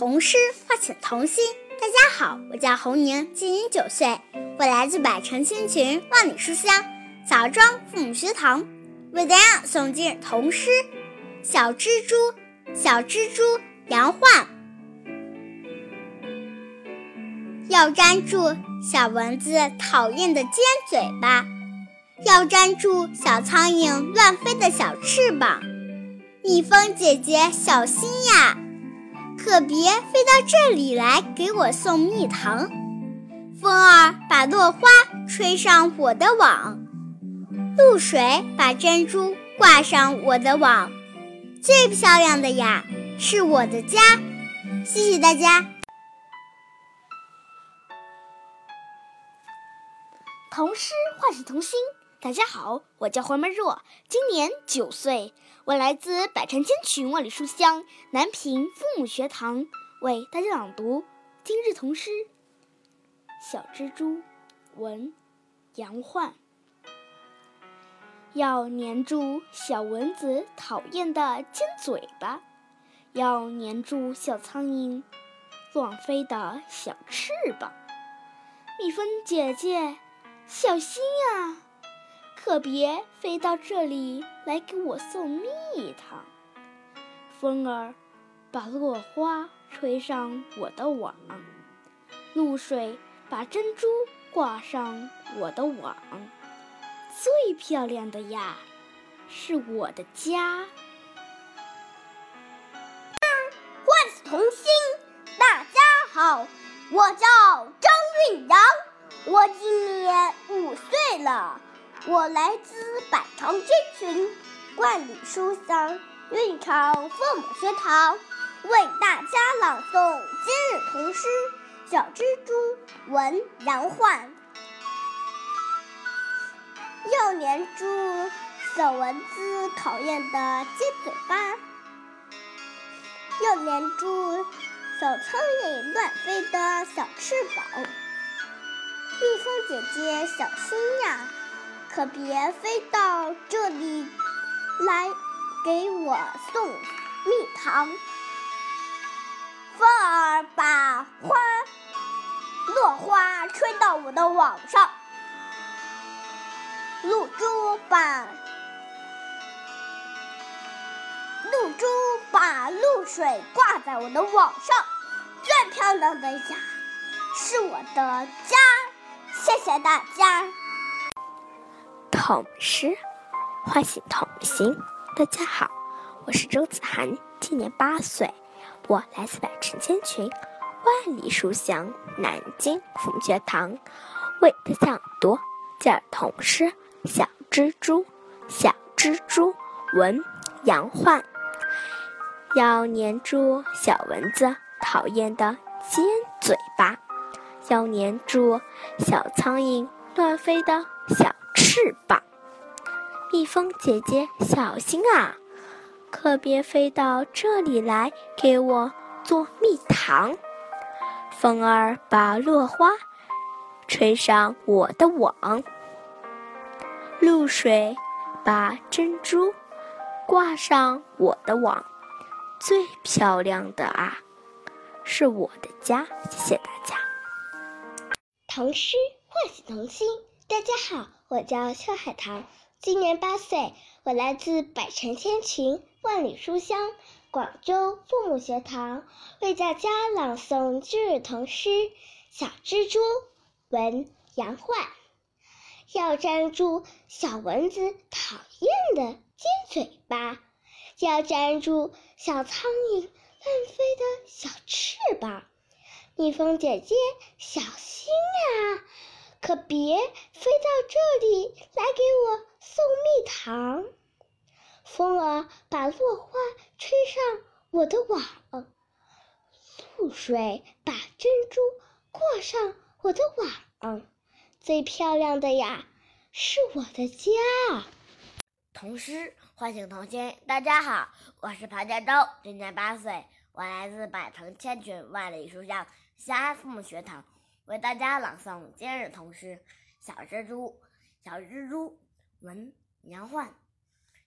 童诗唤醒童心。大家好，我叫侯宁，今年九岁，我来自百城千群、万里书香枣庄父母学堂，为大家诵今日童诗《小蜘蛛》。小蜘蛛杨焕，要粘住小蚊子讨厌的尖嘴巴，要粘住小苍蝇乱飞的小翅膀。蜜蜂姐姐小心呀！可别飞到这里来给我送蜜糖。风儿把落花吹上我的网，露水把珍珠挂上我的网。最漂亮的呀，是我的家。谢谢大家。童诗唤醒童心。大家好，我叫黄曼若，今年九岁，我来自百城千群万里书香南平父母学堂，为大家朗读今日童诗《小蜘蛛》，文杨焕。要粘住小蚊子讨厌的尖嘴巴，要粘住小苍蝇乱飞的小翅膀。蜜蜂姐姐，小心呀！可别飞到这里来给我送蜜糖。风儿把落花吹上我的网，露水把珍珠挂上我的网。最漂亮的呀，是我的家。唤醒童心，大家好，我叫张韵阳，我今年五岁了。我来自百城千群，万里书香，蕴长父母学堂，为大家朗诵今日童诗《小蜘蛛》，文杨焕。要粘住小蚊子讨厌的尖嘴巴，要粘住小苍蝇乱飞的小翅膀。蜜蜂姐姐小心呀！可别飞到这里来给我送蜜糖。风儿把花落花吹到我的网上，露珠把露珠把露水挂在我的网上。最漂亮的呀，是我的家。谢谢大家。童诗唤醒童心。大家好，我是周子涵，今年八岁，我来自百城千群，万里书香南京父母学堂，为大家朗读儿童诗《小蜘蛛》。小蜘蛛，文杨焕。要粘住小蚊子讨厌的尖嘴巴，要粘住小苍蝇乱飞的。翅膀，蜜蜂姐姐小心啊！可别飞到这里来给我做蜜糖。风儿把落花吹上我的网，露水把珍珠挂上我的网。最漂亮的啊，是我的家。谢谢大家。唐诗唤醒童心。大家好，我叫邱海棠，今年八岁，我来自百城千群，万里书香广州父母学堂，为大家朗诵今日童诗《小蜘蛛》，文杨焕。要粘住小蚊子讨厌的尖嘴巴，要粘住小苍蝇乱飞的小翅膀。蜜蜂姐姐，小心呀！可别飞到这里来给我送蜜糖。风儿把落花吹上我的网，露水把珍珠挂上我的网。最漂亮的呀，是我的家。童诗唤醒童心。大家好，我是庞家洲，今年八岁，我来自百城千群万里书香西安父母学堂。为大家朗诵今日童诗《小蜘蛛》。小蜘蛛，文杨焕。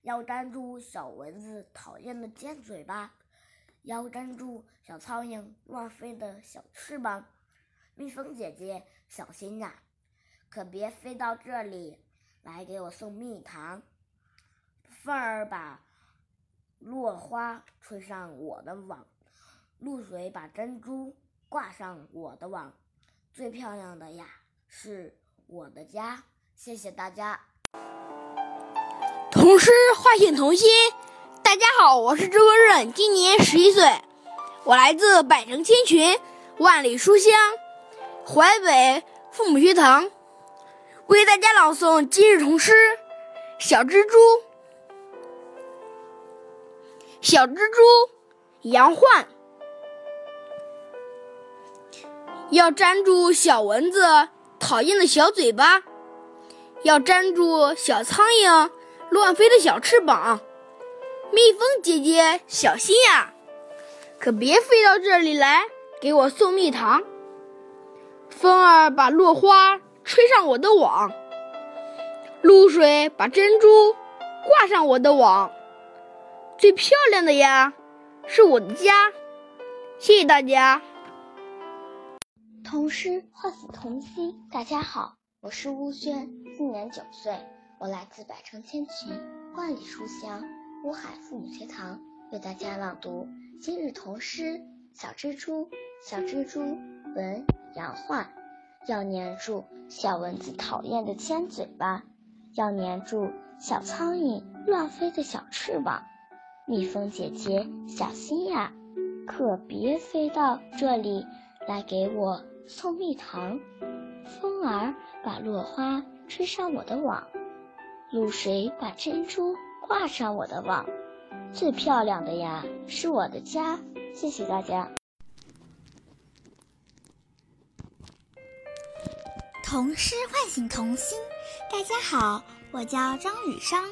要粘住小蚊子讨厌的尖嘴巴，要粘住小苍蝇乱飞的小翅膀。蜜蜂姐姐，小心呀，可别飞到这里来给我送蜜糖。风儿把落花吹上我的网，露水把珍珠挂上我的网。最漂亮的呀，是我的家。谢谢大家。童诗唤醒童心。大家好，我是周国任，今年十一岁，我来自百城千群，万里书香，淮北父母学堂，为大家朗诵今日童诗《小蜘蛛》。小蜘蛛，杨焕，要粘住小蚊子讨厌的小嘴巴，要粘住小苍蝇乱飞的小翅膀。蜜蜂姐姐，小心呀，可别飞到这里来给我送蜜糖。风儿把落花吹上我的网，露水把珍珠挂上我的网。最漂亮的呀，是我的家。谢谢大家。童诗唤醒童心。大家好，我是乌轩，今年九岁，我来自百城千群，万里书香。乌海父母学堂为大家朗读今日童诗《小蜘蛛》。小蜘蛛，文杨焕。要粘住小蚊子讨厌的尖嘴巴，要粘住小苍蝇乱飞的小翅膀。蜜蜂姐姐，小心呀，可别飞到这里来给我送蜜糖。风儿把落花吹上我的网，露水把珍珠。挂上我的网，最漂亮的呀是我的家。谢谢大家。童诗唤醒童心。大家好，我叫张雨商，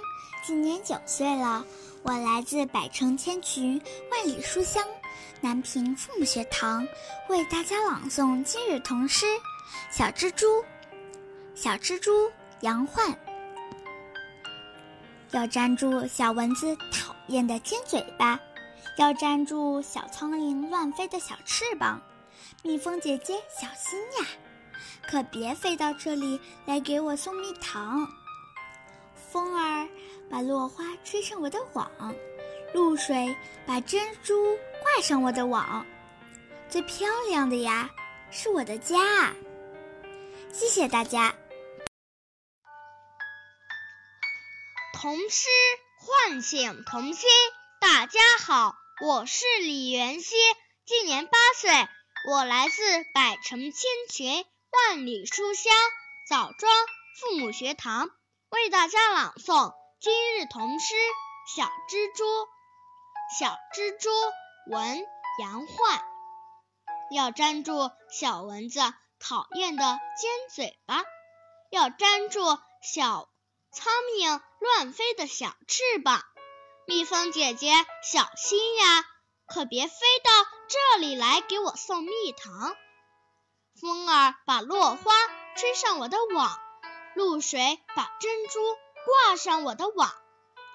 今年九岁了，我来自百城千群，万里书香南平父母学堂，为大家朗诵今日童诗《小蜘蛛》。小蜘蛛，杨焕。要粘住小蚊子讨厌的尖嘴巴，要粘住小苍蝇乱飞的小翅膀。蜜蜂姐姐小心呀，可别飞到这里来给我送蜜糖。风儿把落花吹上我的网，露水把珍珠挂上我的网。最漂亮的呀，是我的家。谢谢大家。童诗唤醒童心。大家好，我是李元熙，今年八岁，我来自百城千群，万里书香枣庄父母学堂，为大家朗诵今日童诗《小蜘蛛》。小蜘蛛，文杨焕。要粘住小蚊子讨厌的尖嘴巴，要粘住小。苍蝇乱飞的小翅膀，蜜蜂姐姐小心呀，可别飞到这里来给我送蜜糖。风儿把落花吹上我的网，露水把珍珠挂上我的网。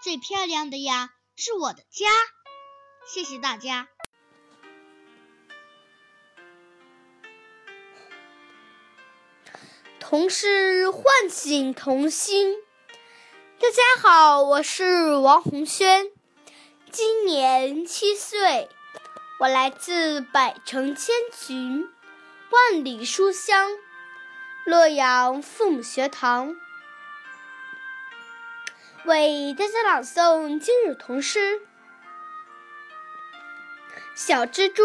最漂亮的呀，是我的家。谢谢大家。童诗唤醒童心。大家好，我是王红轩，今年七岁，我来自百城千群，万里书香，洛阳父母学堂，为大家朗诵今日童诗《小蜘蛛》，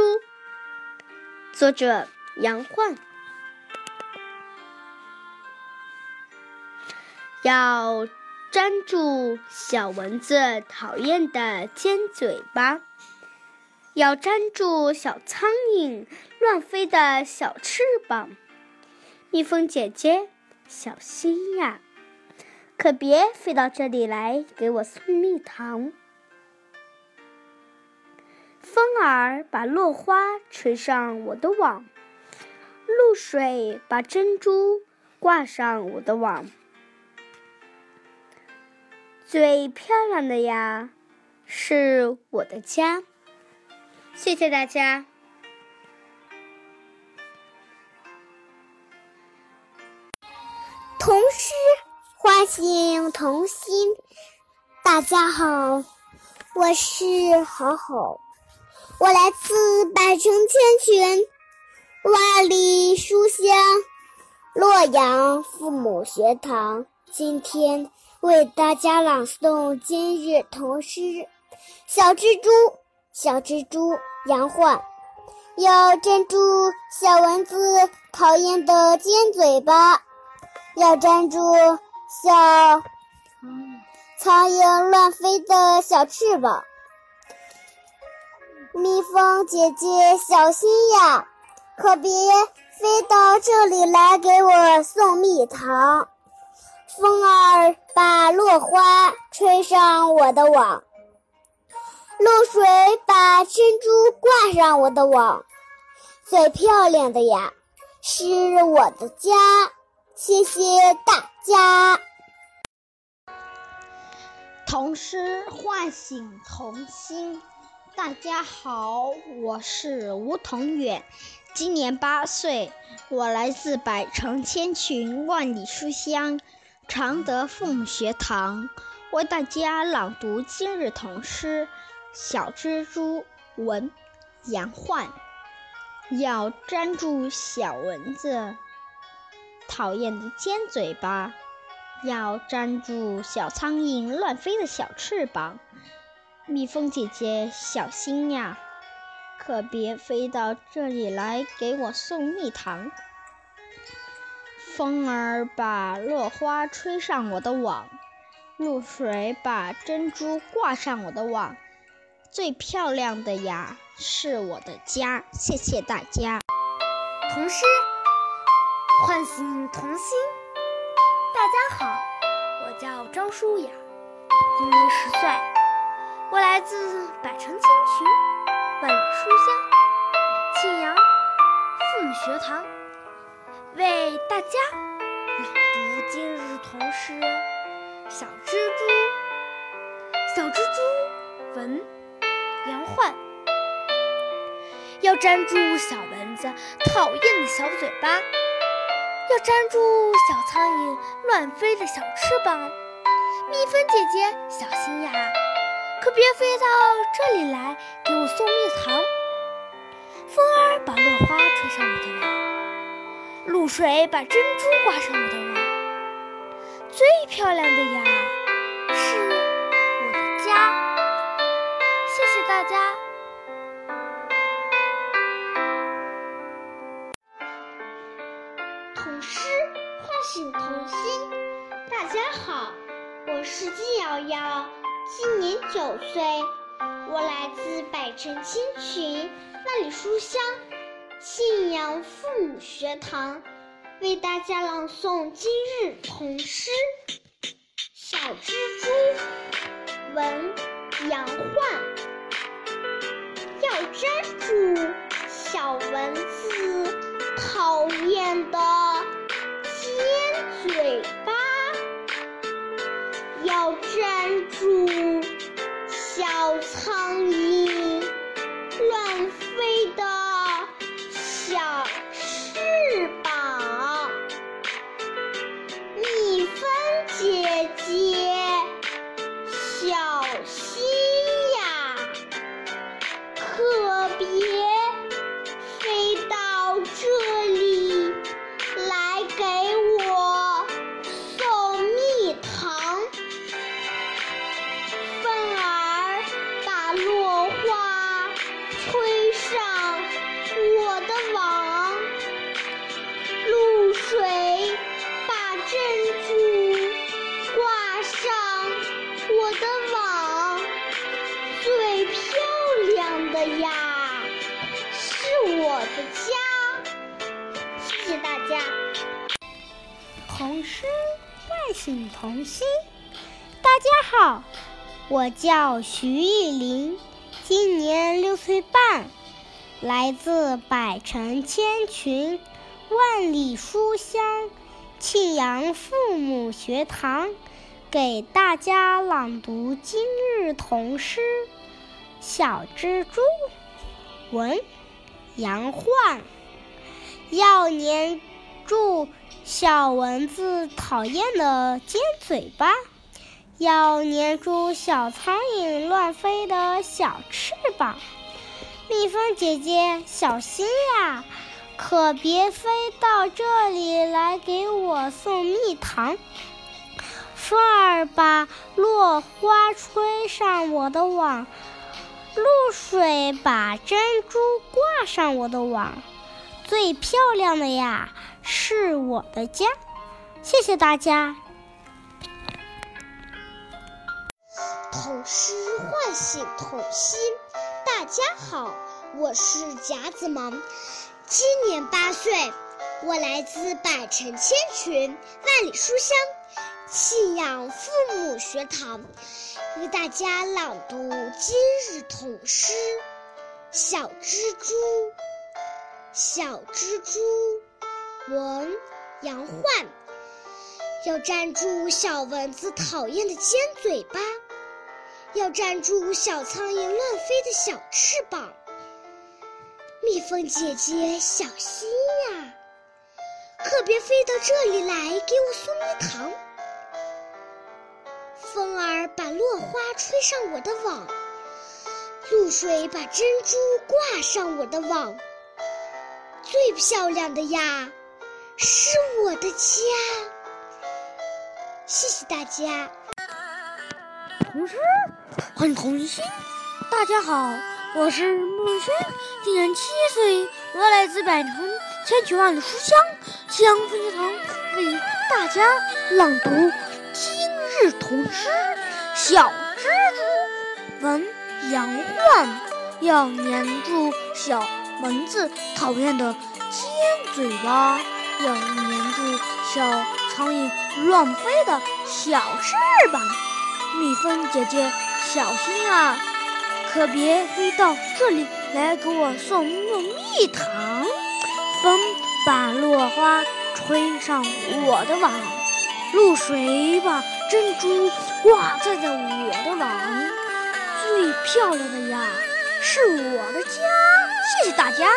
作者杨焕，要。粘住小蚊子讨厌的尖嘴巴，要粘住小苍蝇乱飞的小翅膀。蜜蜂姐姐，小心呀，可别飞到这里来给我送蜜糖。风儿把落花吹上我的网，露水把珍珠挂上我的网。最漂亮的呀，是我的家。谢谢大家。童诗唤醒童心。大家好，我是好好，我来自百城千群，万里书香，洛阳父母学堂。今天为大家朗诵今日童诗《小蜘蛛》。小蜘蛛杨焕，要粘住小蚊子讨厌的尖嘴巴。要粘住小苍蝇乱飞的小翅膀，蜜蜂姐姐小心呀，可别飞到这里来给我送蜜糖。风儿把落花吹上我的网，露水把珍珠挂上我的网。最漂亮的呀，是我的家。谢谢大家。童诗唤醒童心。大家好，我是吴同远，今年八岁，我来自百城千群万里书香常德父母学堂，为大家朗读今日童诗《小蜘蛛》文杨焕。要粘住小蚊子。讨厌的尖嘴巴，要粘住小苍蝇乱飞的小翅膀。蜜蜂姐姐小心呀，可别飞到这里来给我送蜜糖。风儿把落花吹上我的网，露水把珍珠挂上我的网。最漂亮的呀，是我的家。谢谢大家。童诗。唤醒童心。大家好，我叫张舒雅，今年十岁，我来自百城千群，万里书香，庆阳父母学堂，为大家朗读今日童诗《小蜘蛛》。小蜘蛛，文杨焕。要粘住小蚊子讨厌的小嘴巴。要粘住小苍蝇乱飞的小翅膀，蜜蜂姐姐小心呀，可别飞到这里来给我送蜜糖。风儿把落花吹上我的网，露水把珍珠挂上我的网。最漂亮的呀，是我的家。谢谢大家。童诗唤醒童心，大家好，我是金瑶瑶，今年九岁，我来自百城千群万里书香信阳父母学堂，为大家朗诵今日童诗《小蜘蛛》，文杨焕。要粘住小蚊子讨厌的尖。嘴要粘住小苍蝇乱飞的最漂亮的呀，是我的家。谢谢大家童诗唤醒童心。大家好，我叫徐艺林，今年六岁半，来自百城千群，万里书香，庆阳父母学堂，给大家朗读今日童诗《小蜘蛛》。文杨焕。要粘住小蚊子讨厌的尖嘴巴，要粘住小苍蝇乱飞的小翅膀。蜜蜂姐姐，小心呀，可别飞到这里来给我送蜜糖。风儿把落花吹上我的网，露水把珍珠挂上我的网。最漂亮的呀，是我的家。谢谢大家。童诗唤醒童心。大家好，我是贾子萌，今年八岁，我来自百城千群、万里书香信仰父母学堂，为大家朗读今日童诗《小蜘蛛》。小蜘蛛，文杨焕。要粘住小蚊子讨厌的尖嘴巴，要粘住小苍蝇乱飞的小翅膀。蜜蜂姐姐，小心呀，可别飞到这里来给我送蜜糖。风儿把落花吹上我的网，露水把珍珠挂上我的网。最漂亮的呀，是我的家。谢谢大家。童诗很童心。大家好，我是穆轩，今年七岁，我来自百城千曲万里书香夕阳分学堂，为大家朗读今日童诗《小蜘蛛》。闻羊唤，要粘住小。蚊子讨厌的尖嘴巴，要粘住小苍蝇乱飞的小翅膀。蜜蜂姐姐，小心啊，可别飞到这里来给我送蜜糖。风把落花吹上我的网，露水把珍珠挂在了我的网。最漂亮的呀，是我的家。谢谢大家。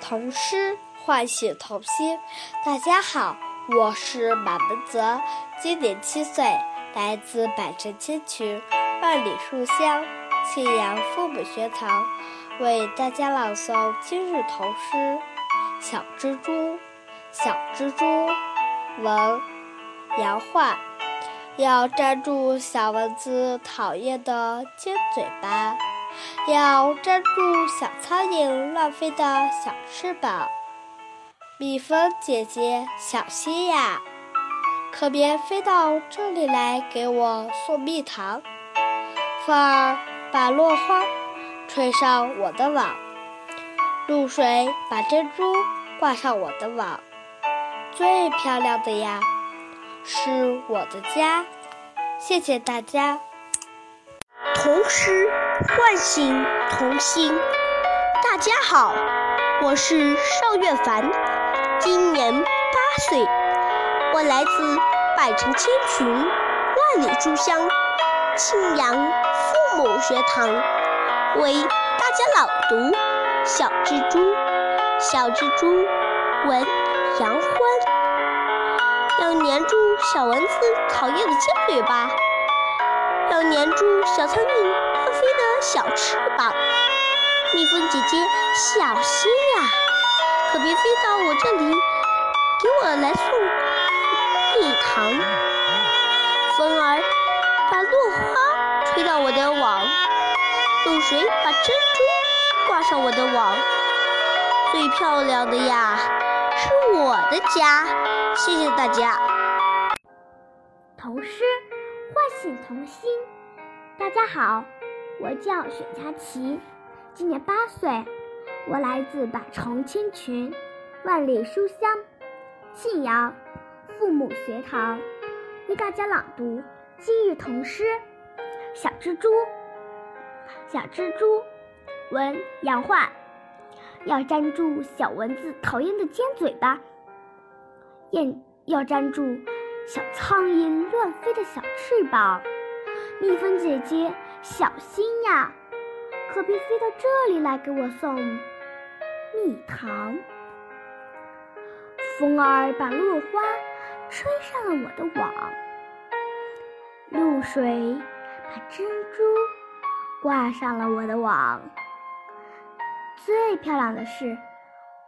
童诗唤醒童心。大家好，我是马文泽，今年七岁，来自百城千群、万里书香庆阳父母学堂，为大家朗诵今日童诗《小蜘蛛》。小蜘蛛，文杨焕。要粘住小蚊子讨厌的尖嘴巴。要粘住小苍蝇乱飞的小翅膀，蜜蜂姐姐小心呀，可别飞到这里来给我送蜜糖。风儿把落花吹上我的网，露水把珍珠挂上我的网。最漂亮的呀，是我的家。谢谢大家。童诗唤醒童心。大家好，我是邵月凡，今年八岁，我来自百城千群、万里书香庆阳父母学堂，为大家朗读《小蜘蛛》。小蜘蛛，文杨欢。要粘住小蚊子讨厌的尖嘴巴。要粘住小苍蝇乱飞的小翅膀，蜜蜂姐姐小心呀，可别飞到我这里给我来送蜜糖。风儿把落花吹到我的网，露水把珍珠挂上我的网。最漂亮的呀，是我的家。谢谢大家。童诗。唤醒童心，大家好，我叫沈佳琪，今年八岁，我来自百城千群，万里书香信阳父母学堂，为大家朗读今日童诗《小蜘蛛》。小蜘蛛，文杨焕。要粘住小蚊子讨厌的尖嘴巴，要要粘住。小苍蝇乱飞的小翅膀，蜜蜂姐姐小心呀，可别飞到这里来给我送蜜糖。风儿把落花吹上了我的网，露水把珍珠挂上了我的网。最漂亮的是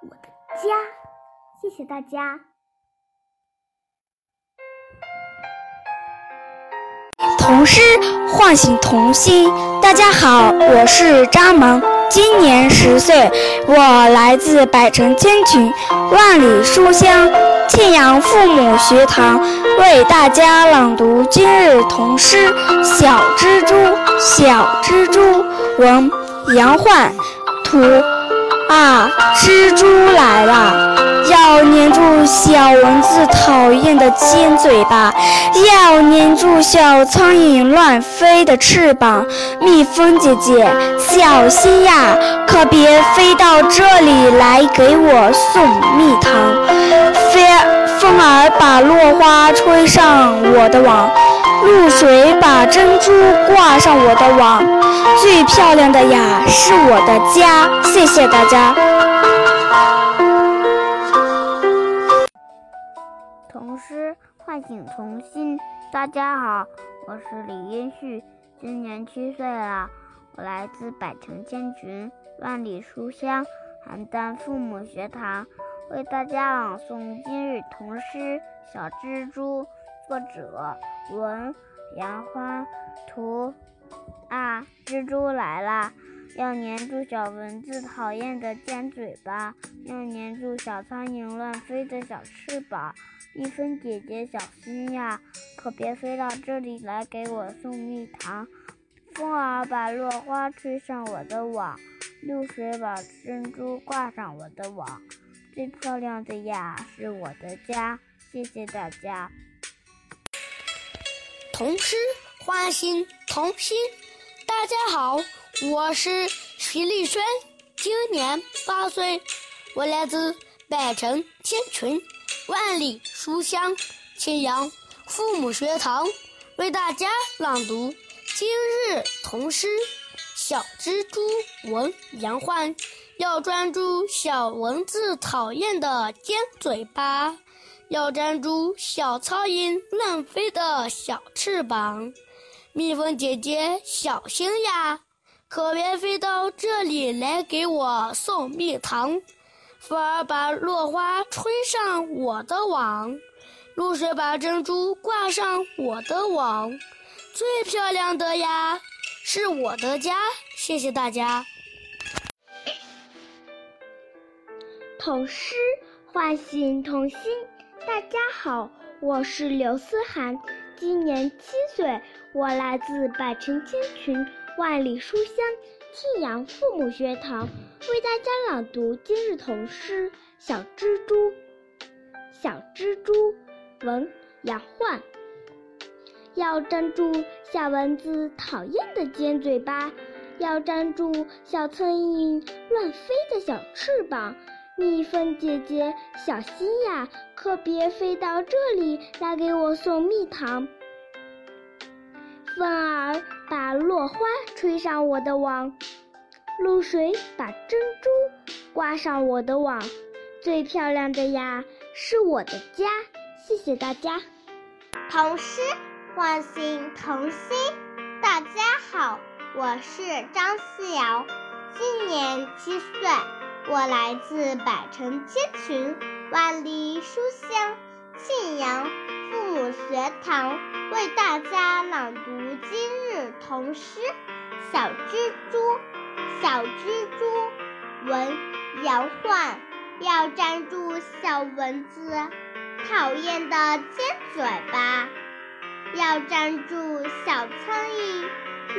我的家，谢谢大家。童诗唤醒童心。大家好，我是张萌，今年十岁，我来自百城千群，万里书香庆阳父母学堂，为大家朗读今日童诗《小蜘蛛》。小蜘蛛，文杨焕，图。啊，蜘蛛来了！要粘住小蚊子讨厌的尖嘴巴，要粘住小苍蝇乱飞的翅膀。蜜蜂姐姐，小心呀，可别飞到这里来给我送蜜糖。飞，风儿把落花吹上我的网。露水把珍珠挂上我的网，最漂亮的呀是我的家。谢谢大家。童诗唤醒童心。大家好，我是李英旭，今年七岁了，我来自百城千群，万里书香邯郸父母学堂，为大家朗诵今日童诗《小蜘蛛》。作者文杨欢图啊，蜘蛛来了，要粘住小蚊子讨厌的尖嘴巴，要粘住小苍蝇乱飞的小翅膀。蜜蜂姐姐小心呀，可别飞到这里来给我送蜜糖。风儿把落花吹上我的网，露水把珍珠挂上我的网。最漂亮的呀是我的家，谢谢大家。童诗唤醒童心。大家好，我是徐立轩，今年八岁，我来自百城千群，万里书香庆阳父母学堂，为大家朗读今日童诗《小蜘蛛》文杨焕。要专注小蚊子讨厌的尖嘴巴。要粘住小苍蝇乱飞的小翅膀，蜜蜂姐姐小心呀，可别飞到这里来给我送蜜糖。风儿把落花吹上我的网，露水把珍珠挂上我的网。最漂亮的呀，是我的家。谢谢大家。童诗唤醒童心。大家好，我是刘思涵，今年七岁，我来自百城千群，万里书香庆阳父母学堂，为大家朗读今日童诗《小蜘蛛》。小蜘蛛，文杨焕。要粘住小蚊子讨厌的尖嘴巴，要粘住小苍蝇乱飞的小翅膀。蜜蜂姐姐，小心呀，可别飞到这里来给我送蜜糖。风儿把落花吹上我的网，露水把珍珠挂上我的网。最漂亮的呀，是我的家。谢谢大家。童诗唤醒童心。大家好，我是张思瑶，今年七岁。我来自百城千群，万里书香庆阳父母学堂，为大家朗读今日童诗《小蜘蛛》。小蜘蛛，文杨焕。要粘住小蚊子讨厌的尖嘴巴，要粘住小苍蝇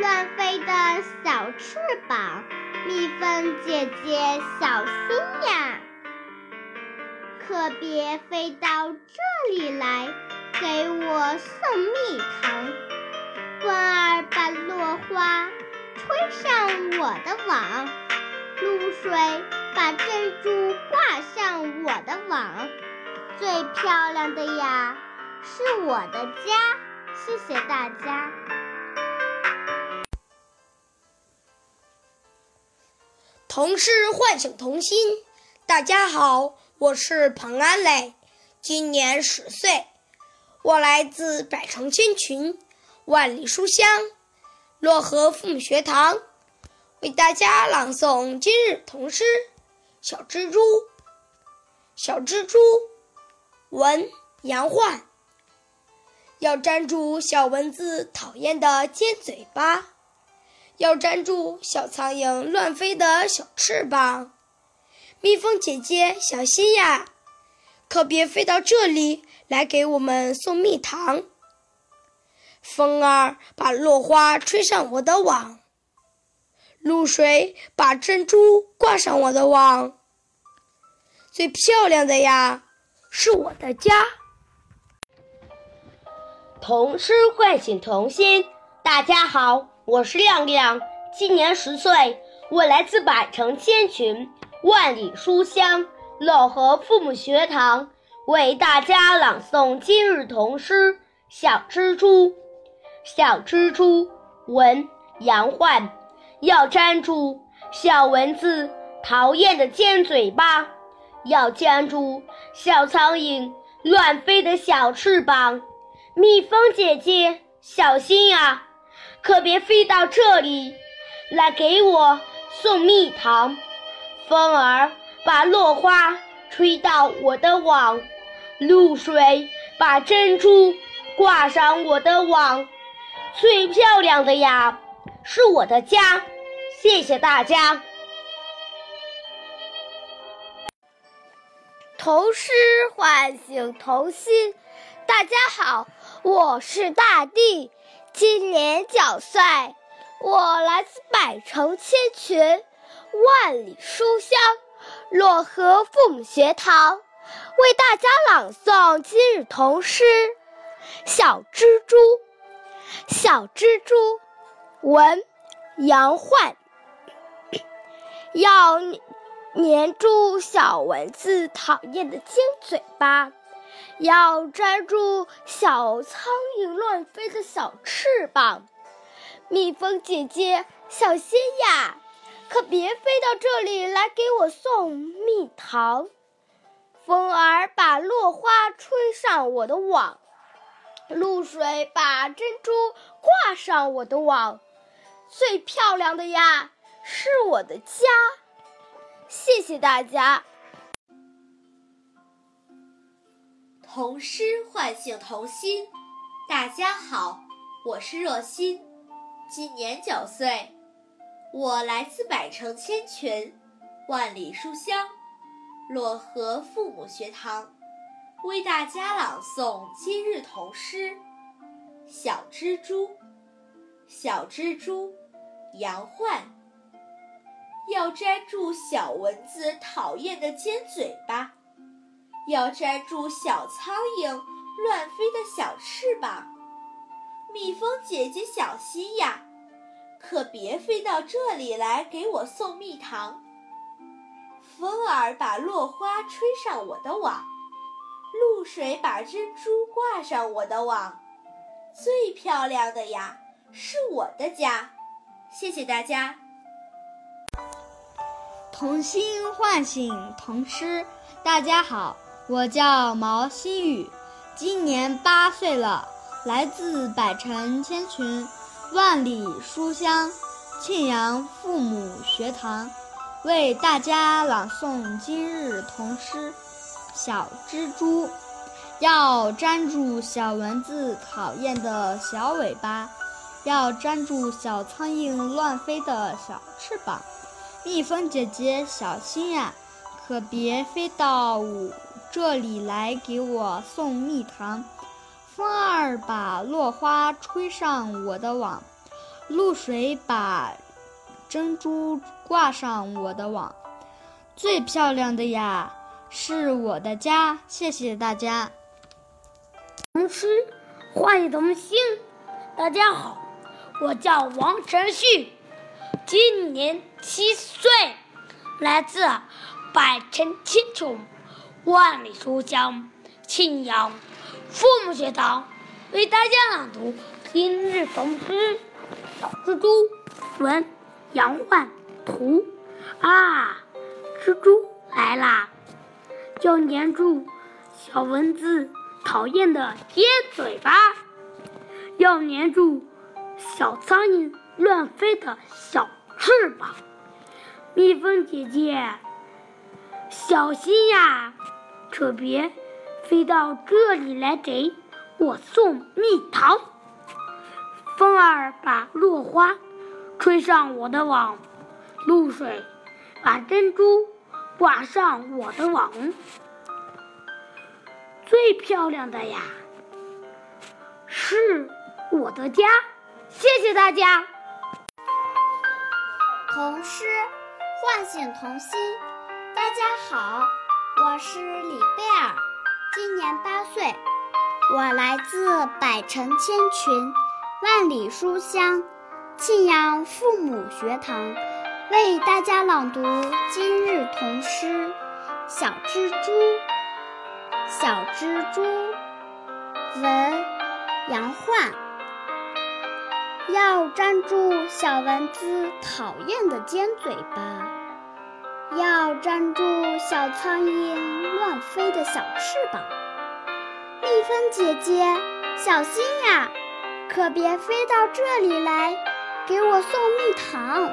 乱飞的小翅膀。蜜蜂姐姐，小心呀，可别飞到这里来给我送蜜糖。风儿把落花吹上我的网，露水把珍珠挂上我的网。最漂亮的呀，是我的家。谢谢大家。童诗唤醒童心。大家好，我是彭安磊，今年十岁，我来自百城千群，万里书香，漯河父母学堂，为大家朗诵今日童诗《小蜘蛛》。小蜘蛛，文杨焕。要粘住小蚊子讨厌的尖嘴巴，要粘住小苍蝇乱飞的小翅膀。蜜蜂姐姐小心呀，可别飞到这里来给我们送蜜糖。风儿把落花吹上我的网，露水把珍珠挂上我的网。最漂亮的呀，是我的家。童诗唤醒童心。大家好，我是亮亮，今年十岁，我来自百城千群，万里书香漯河父母学堂，为大家朗诵今日童诗《小蜘蛛》。小蜘蛛，文杨焕。要粘住小蚊子讨厌的尖嘴巴。要粘住小苍蝇乱飞的小翅膀，蜜蜂姐姐小心呀，可别飞到这里来给我送蜜糖。风儿把落花吹到我的网，露水把珍珠挂上我的网。最漂亮的呀，是我的家。谢谢大家。童诗唤醒童心。大家好，我是大地，今年九岁，我来自百城千群，万里书香漯河父母学堂，为大家朗诵今日童诗《小蜘蛛》。小蜘蛛，文杨焕，要。粘住小蚊子讨厌的尖嘴巴，要粘住小苍蝇乱飞的小翅膀。蜜蜂姐姐，小心呀，可别飞到这里来给我送蜜糖。风儿把落花吹上我的网，露水把珍珠挂上我的网。最漂亮的呀，是我的家。谢谢大家。童诗唤醒童心。大家好，我是若欣，今年九岁，我来自百城千群，万里书香漯河父母学堂，为大家朗诵今日童诗《小蜘蛛》。小蜘蛛，杨焕。要粘住小蚊子讨厌的尖嘴巴，要粘住小苍蝇乱飞的小翅膀。蜜蜂姐姐小心呀，可别飞到这里来给我送蜜糖。风儿把落花吹上我的网，露水把珍珠挂上我的网。最漂亮的呀，是我的家。谢谢大家。童心唤醒童诗，大家好，我叫毛新宇，今年八岁了，来自百城千群，万里书香庆阳父母学堂，为大家朗诵今日童诗《小蜘蛛》。要粘住小蚊子讨厌的小尾巴，要粘住小苍蝇乱飞的小翅膀。蜜蜂姐姐，小心呀，可别飞到这里来给我送蜜糖。风儿把落花吹上我的网，露水把珍珠挂上我的网。最漂亮的呀，是我的家。谢谢大家。童诗换一童心。大家好，我叫王晨旭。今年七岁，来自百城千穷，万里书香庆阳父母学堂，为大家朗读今日童诗《小蜘蛛》，文杨焕，图啊，蜘蛛来啦！要粘住小蚊子讨厌的尖嘴巴，要粘住小苍蝇乱飞的小翅膀。蜜蜂姐姐，小心呀，可别飞到这里来给我送蜜桃。风儿把落花吹上我的网，露水把珍珠挂上我的网。最漂亮的呀，是我的家。谢谢大家。童诗唤醒童心。大家好，我是李贝尔，今年八岁，我来自百城千群。万里书香，庆阳父母学堂为大家朗读今日童诗《小蜘蛛》。小蜘蛛，文杨焕。要粘住小蚊子讨厌的尖嘴巴，要粘住小苍蝇乱飞的小翅膀。蜜蜂姐姐，小心呀！可别飞到这里来给我送蜜糖。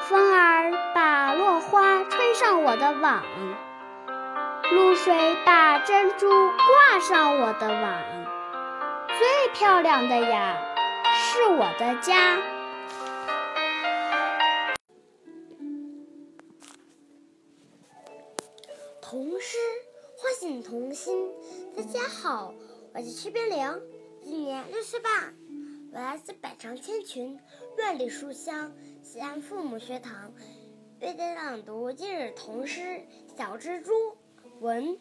风儿把落花吹上我的网，露水把珍珠挂上我的网。最漂亮的呀，是我的家。童诗唤醒童心。大家好，我是屈冰凌。今年六岁半，我来自百城千群，万里书香西安父母学堂，为大家朗读今日童诗《小蜘蛛》。文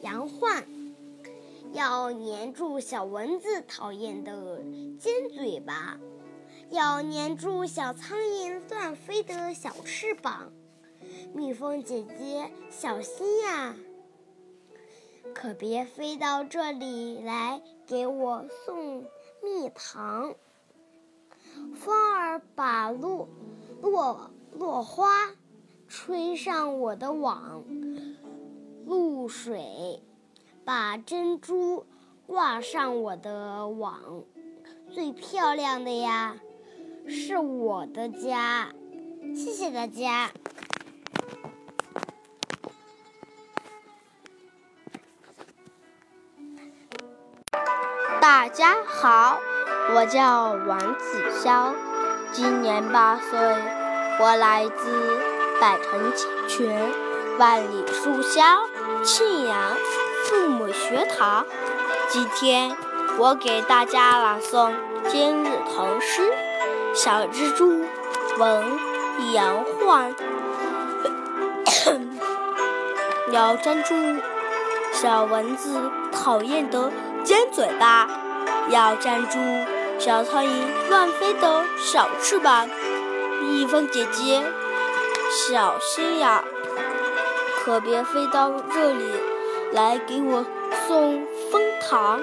杨焕。要粘住小蚊子讨厌的尖嘴巴，要粘住小苍蝇乱飞的小翅膀。蜜蜂姐姐，小心呀！可别飞到这里来给我送蜜糖。风儿把落落落花吹上我的网，露水把珍珠挂上我的网。最漂亮的呀，是我的家。谢谢大家。大家好，我叫王子潇，今年八岁，我来自百城千泉，万里书香庆阳父母学堂。今天我给大家朗诵今日童诗《小蜘蛛》，文杨焕。要粘住小蚊子讨厌的尖嘴巴，要粘住小苍蝇乱飞的小翅膀。蜜蜂姐姐，小心呀，可别飞到这里来给我送蜂糖。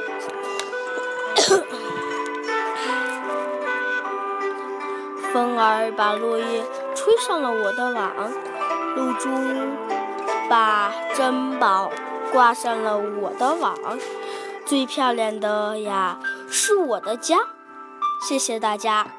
风儿把落叶吹上了我的网，露珠把珍宝挂上了我的网。最漂亮的呀，是我的家。谢谢大家。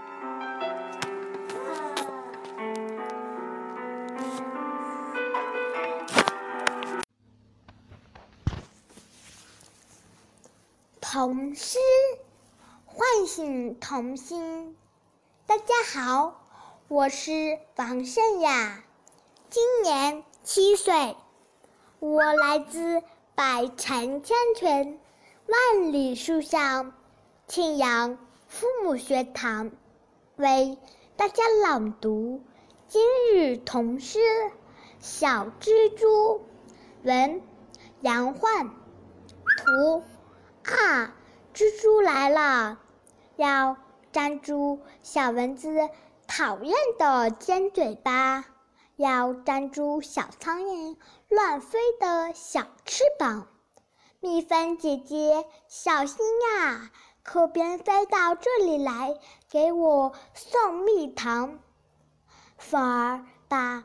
童诗唤醒童心。大家好，我是王胜雅，今年七岁，我来自百城千泉。万里书香，庆阳父母学堂为大家朗读今日童诗《小蜘蛛》，文杨焕，图啊，蜘蛛来了，要粘住小蚊子讨厌的尖嘴巴，要粘住小苍蝇乱飞的小翅膀。蜜蜂姐姐，小心呀！可别飞到这里来给我送蜜糖。风儿把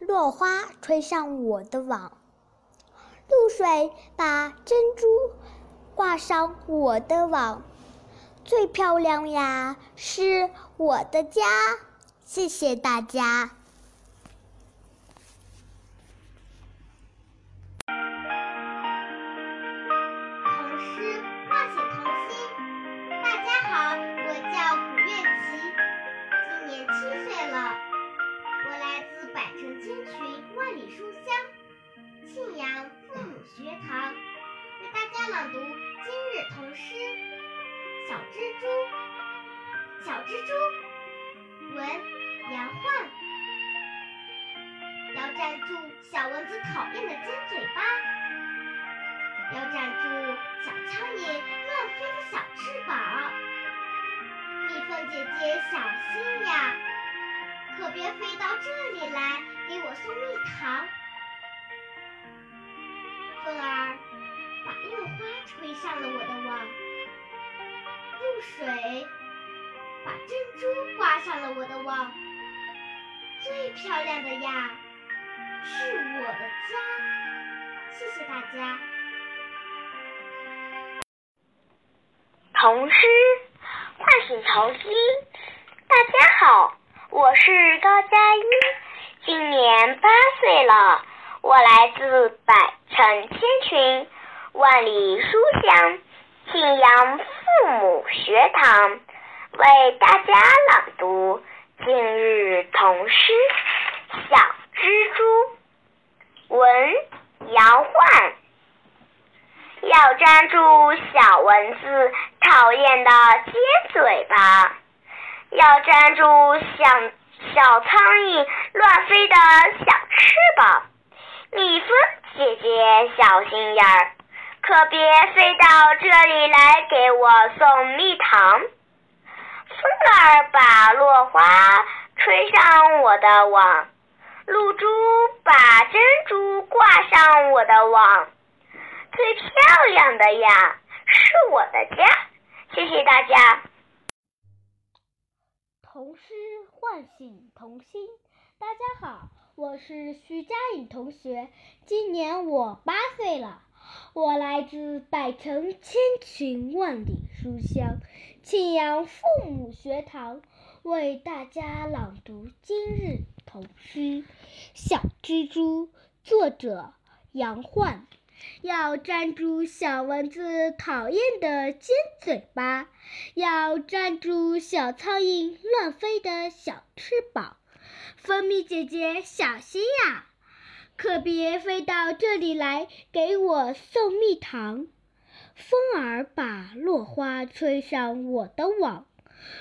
落花吹上我的网，露水把珍珠挂上我的网。最漂亮呀，是我的家。谢谢大家。蜘蛛》。小蜘蛛，文杨焕。要粘住小蚊子讨厌的尖嘴巴，要粘住小苍蝇乱飞的小翅膀。蜜蜂姐姐小心呀，可别飞到这里来给我送蜜糖。风儿。把落花吹上了我的网，水把珍珠挂上了我的网。最漂亮的呀，是我的家。谢谢大家。童诗唤醒童心。大家好，我是高佳音，今年八岁了，我来自百城千群。万里书香，庆阳父母学堂为大家朗读今日童诗《小蜘蛛》。文杨焕。要粘住小蚊子讨厌的尖嘴巴，要粘住小小苍蝇乱飞的小翅膀。蜜蜂姐姐小心眼儿。可别飞到这里来给我送蜜糖。风儿把落花吹上我的网，露珠把珍珠挂上我的网。最漂亮的呀，是我的家。谢谢大家。童诗唤醒童心。大家好，我是徐佳颖同学，今年我八岁了。我来自百城千群万里书香庆阳父母学堂，为大家朗读今日童诗《小蜘蛛》，作者杨焕。要粘住小蚊子讨厌的尖嘴巴，要粘住小苍蝇乱飞的小翅膀。蜂蜜姐姐，小心呀！可别飞到这里来给我送蜜糖。风儿把落花吹上我的网，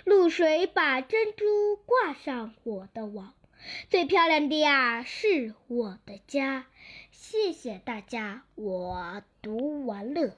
露水把珍珠挂上我的网。最漂亮的呀，是我的家。谢谢大家，我读完了。